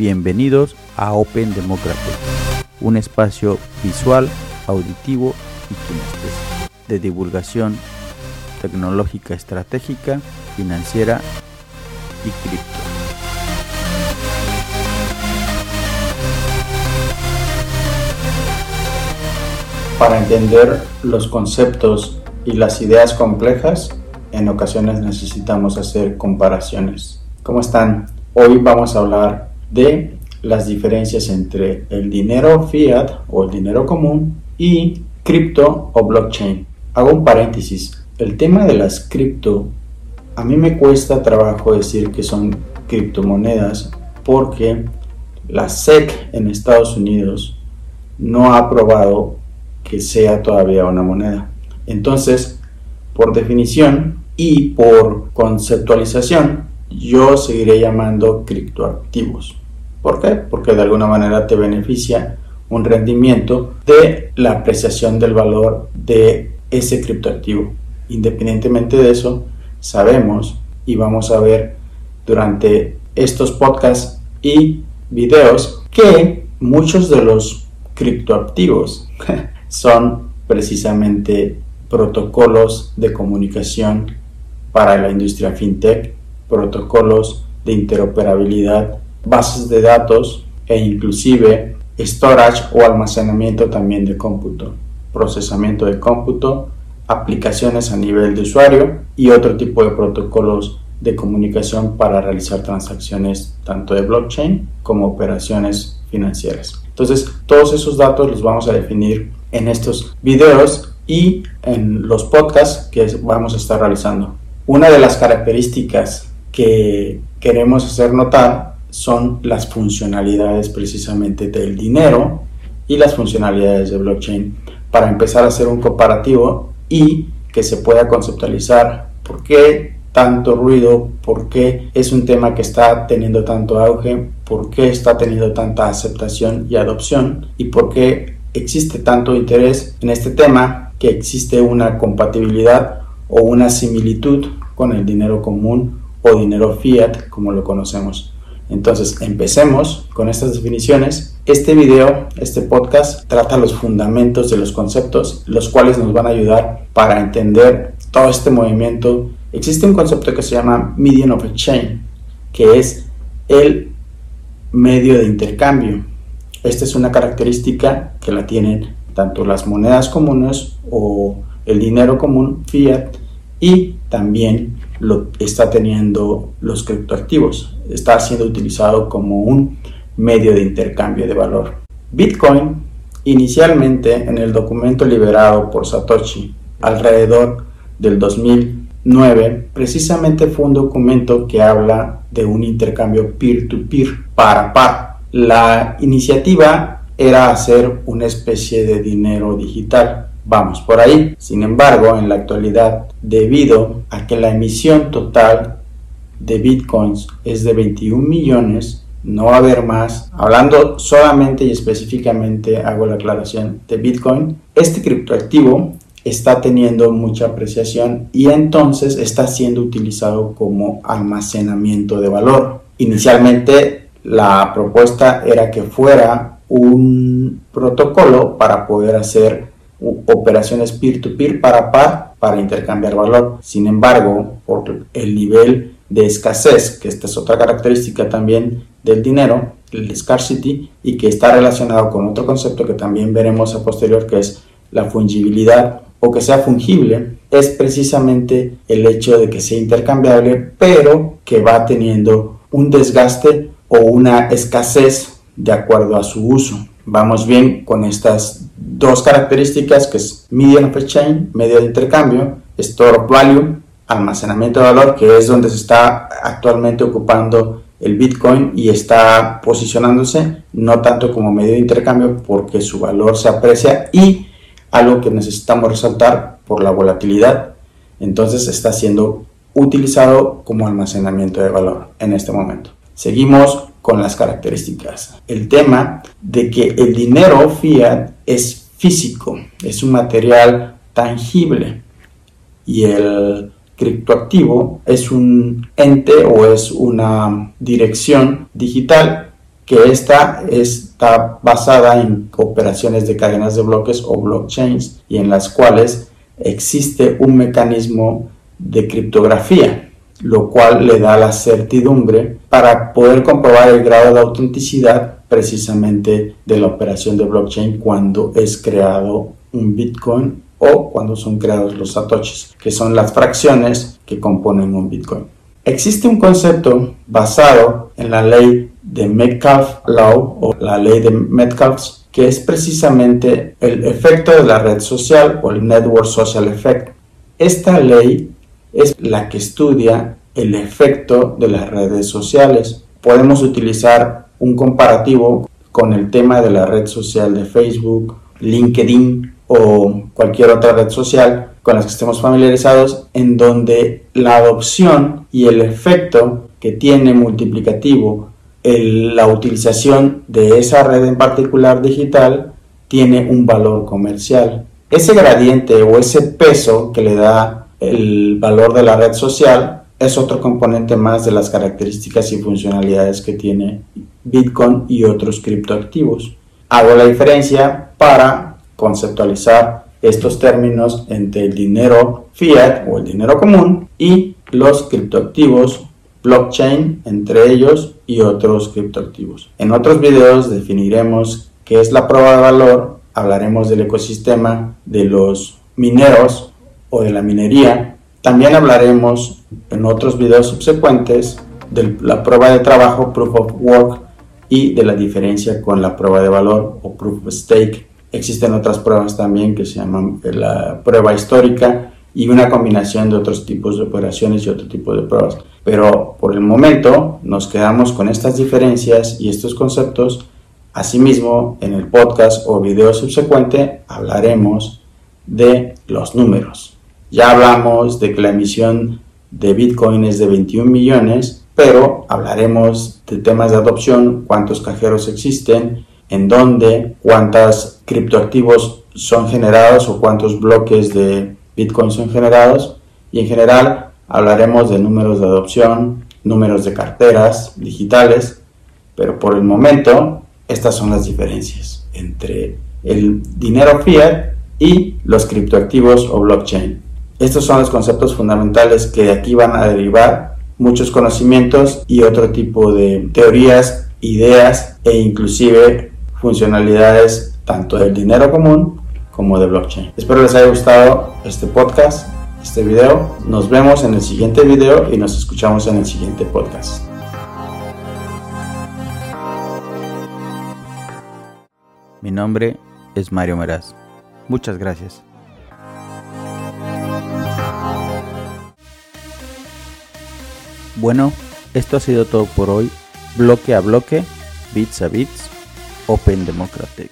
Bienvenidos a Open Democracy, un espacio visual, auditivo y kinestésico de divulgación tecnológica estratégica, financiera y cripto. Para entender los conceptos y las ideas complejas, en ocasiones necesitamos hacer comparaciones. ¿Cómo están? Hoy vamos a hablar de las diferencias entre el dinero fiat o el dinero común y cripto o blockchain. Hago un paréntesis. El tema de las cripto, a mí me cuesta trabajo decir que son criptomonedas porque la SEC en Estados Unidos no ha aprobado que sea todavía una moneda. Entonces, por definición y por conceptualización, yo seguiré llamando criptoactivos. ¿Por qué? Porque de alguna manera te beneficia un rendimiento de la apreciación del valor de ese criptoactivo. Independientemente de eso, sabemos y vamos a ver durante estos podcasts y videos que muchos de los criptoactivos son precisamente protocolos de comunicación para la industria fintech, protocolos de interoperabilidad, bases de datos e inclusive storage o almacenamiento también de cómputo, procesamiento de cómputo, aplicaciones a nivel de usuario y otro tipo de protocolos de comunicación para realizar transacciones tanto de blockchain como operaciones financieras. Entonces, todos esos datos los vamos a definir en estos videos y en los podcasts que vamos a estar realizando. Una de las características que queremos hacer notar son las funcionalidades precisamente del dinero y las funcionalidades de blockchain para empezar a hacer un comparativo y que se pueda conceptualizar por qué tanto ruido, por qué es un tema que está teniendo tanto auge, por qué está teniendo tanta aceptación y adopción y por qué existe tanto interés en este tema que existe una compatibilidad o una similitud con el dinero común o dinero fiat como lo conocemos. Entonces, empecemos con estas definiciones. Este video, este podcast, trata los fundamentos de los conceptos, los cuales nos van a ayudar para entender todo este movimiento. Existe un concepto que se llama medium of exchange, que es el medio de intercambio. Esta es una característica que la tienen tanto las monedas comunes o el dinero común fiat y también lo está teniendo los criptoactivos. Está siendo utilizado como un medio de intercambio de valor. Bitcoin, inicialmente en el documento liberado por Satoshi alrededor del 2009, precisamente fue un documento que habla de un intercambio peer-to-peer, para par. La iniciativa era hacer una especie de dinero digital Vamos por ahí. Sin embargo, en la actualidad, debido a que la emisión total de bitcoins es de 21 millones, no va a haber más. Hablando solamente y específicamente, hago la aclaración de bitcoin, este criptoactivo está teniendo mucha apreciación y entonces está siendo utilizado como almacenamiento de valor. Inicialmente la propuesta era que fuera un protocolo para poder hacer operaciones peer-to-peer para par para intercambiar valor. Sin embargo, por el nivel de escasez, que esta es otra característica también del dinero, el scarcity, y que está relacionado con otro concepto que también veremos a posterior, que es la fungibilidad o que sea fungible, es precisamente el hecho de que sea intercambiable, pero que va teniendo un desgaste o una escasez de acuerdo a su uso. Vamos bien con estas dos características que es medium of exchange, medio de intercambio, store value, almacenamiento de valor, que es donde se está actualmente ocupando el Bitcoin y está posicionándose no tanto como medio de intercambio porque su valor se aprecia y algo que necesitamos resaltar por la volatilidad, entonces está siendo utilizado como almacenamiento de valor en este momento. Seguimos con las características. El tema de que el dinero fiat es físico, es un material tangible y el criptoactivo es un ente o es una dirección digital que está basada en operaciones de cadenas de bloques o blockchains y en las cuales existe un mecanismo de criptografía, lo cual le da la certidumbre para poder comprobar el grado de autenticidad precisamente de la operación de blockchain cuando es creado un Bitcoin o cuando son creados los satoshis, que son las fracciones que componen un Bitcoin. Existe un concepto basado en la ley de Metcalfe Law o la ley de Metcalfe que es precisamente el efecto de la red social o el Network Social Effect. Esta ley es la que estudia el efecto de las redes sociales. Podemos utilizar un comparativo con el tema de la red social de Facebook, LinkedIn o cualquier otra red social con las que estemos familiarizados, en donde la adopción y el efecto que tiene multiplicativo la utilización de esa red en particular digital tiene un valor comercial. Ese gradiente o ese peso que le da el valor de la red social es otro componente más de las características y funcionalidades que tiene Bitcoin y otros criptoactivos. Hago la diferencia para conceptualizar estos términos entre el dinero fiat o el dinero común y los criptoactivos blockchain entre ellos y otros criptoactivos. En otros videos definiremos qué es la prueba de valor, hablaremos del ecosistema de los mineros o de la minería. También hablaremos en otros videos subsecuentes de la prueba de trabajo, proof of work, y de la diferencia con la prueba de valor o proof of stake. Existen otras pruebas también que se llaman la prueba histórica y una combinación de otros tipos de operaciones y otro tipo de pruebas. Pero por el momento nos quedamos con estas diferencias y estos conceptos. Asimismo, en el podcast o video subsecuente hablaremos de los números. Ya hablamos de que la emisión de Bitcoin es de 21 millones, pero hablaremos de temas de adopción, cuántos cajeros existen, en dónde, cuántos criptoactivos son generados o cuántos bloques de Bitcoin son generados y en general hablaremos de números de adopción, números de carteras digitales, pero por el momento estas son las diferencias entre el dinero fiat y los criptoactivos o blockchain. Estos son los conceptos fundamentales que de aquí van a derivar muchos conocimientos y otro tipo de teorías, ideas e inclusive funcionalidades tanto del dinero común como de blockchain. Espero les haya gustado este podcast, este video. Nos vemos en el siguiente video y nos escuchamos en el siguiente podcast. Mi nombre es Mario Meraz. Muchas gracias. Bueno, esto ha sido todo por hoy. Bloque a bloque, bits a bits, Open Democratic.